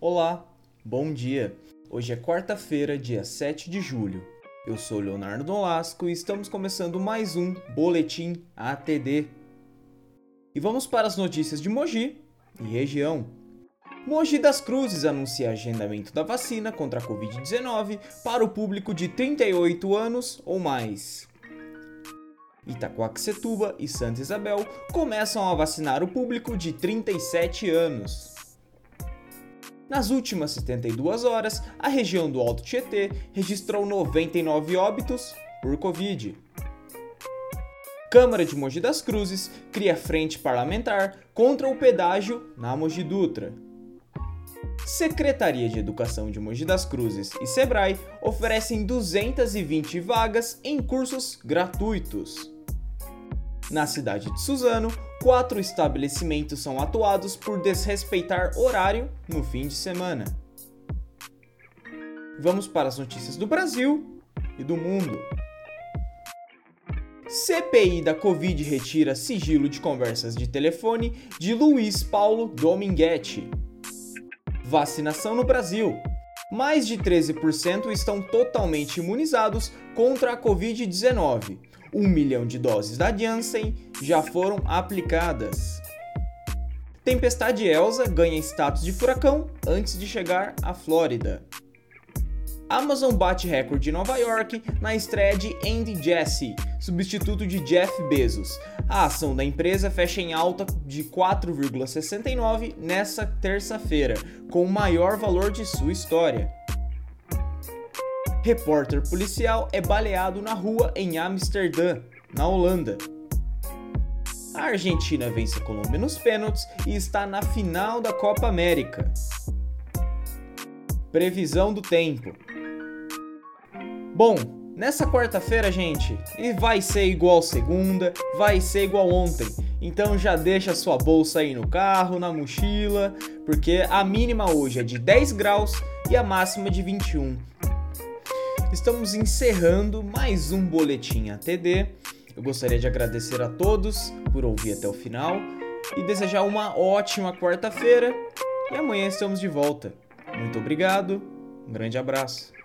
Olá, bom dia. Hoje é quarta-feira, dia 7 de julho. Eu sou Leonardo Nolasco e estamos começando mais um Boletim ATD. E vamos para as notícias de Mogi e região. Mogi das Cruzes anuncia agendamento da vacina contra a Covid-19 para o público de 38 anos ou mais. Itacoaxetuba e Santa Isabel começam a vacinar o público de 37 anos. Nas últimas 72 horas, a região do Alto Tietê registrou 99 óbitos por Covid. Câmara de Mogi das Cruzes cria frente parlamentar contra o pedágio na Mogi Dutra. Secretaria de Educação de Mogi das Cruzes e Sebrae oferecem 220 vagas em cursos gratuitos. Na cidade de Suzano, quatro estabelecimentos são atuados por desrespeitar horário no fim de semana. Vamos para as notícias do Brasil e do mundo. CPI da Covid retira sigilo de conversas de telefone de Luiz Paulo Dominguete. Vacinação no Brasil. Mais de 13% estão totalmente imunizados contra a Covid-19 um milhão de doses da Janssen já foram aplicadas. Tempestade Elsa ganha status de furacão antes de chegar à Flórida. Amazon bate recorde em Nova York na estreia de Andy Jassy, substituto de Jeff Bezos. A ação da empresa fecha em alta de 4,69 nessa terça-feira, com o maior valor de sua história. Repórter policial é baleado na rua em Amsterdã, na Holanda. A Argentina vence a Colômbia nos pênaltis e está na final da Copa América. Previsão do tempo. Bom, nessa quarta-feira, gente, e vai ser igual segunda, vai ser igual ontem. Então já deixa sua bolsa aí no carro, na mochila, porque a mínima hoje é de 10 graus e a máxima de 21 estamos encerrando mais um Boletim ATD. Eu gostaria de agradecer a todos por ouvir até o final e desejar uma ótima quarta-feira. E amanhã estamos de volta. Muito obrigado, um grande abraço.